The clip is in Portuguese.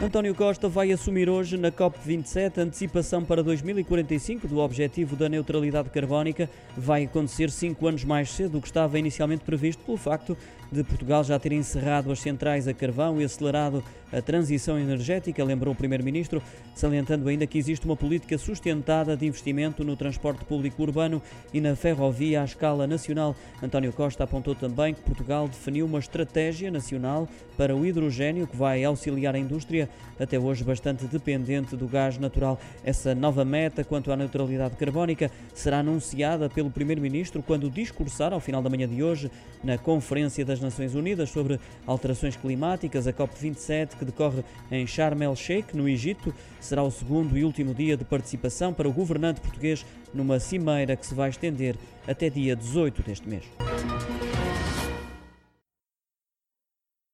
António Costa vai assumir hoje na COP27 a antecipação para 2045 do objetivo da neutralidade carbónica. Vai acontecer cinco anos mais cedo do que estava inicialmente previsto pelo facto de Portugal já ter encerrado as centrais a carvão e acelerado a transição energética, lembrou o Primeiro-Ministro, salientando ainda que existe uma política sustentada de investimento no transporte público urbano e na ferrovia à escala nacional. António Costa apontou também que Portugal definiu uma estratégia nacional para o hidrogênio que vai auxiliar a indústria até hoje bastante dependente do gás natural. Essa nova meta quanto à neutralidade carbónica será anunciada pelo Primeiro-Ministro quando discursar ao final da manhã de hoje na Conferência das Nações Unidas sobre alterações climáticas, a COP27, que decorre em Sharm el-Sheikh, no Egito. Será o segundo e último dia de participação para o governante português numa cimeira que se vai estender até dia 18 deste mês.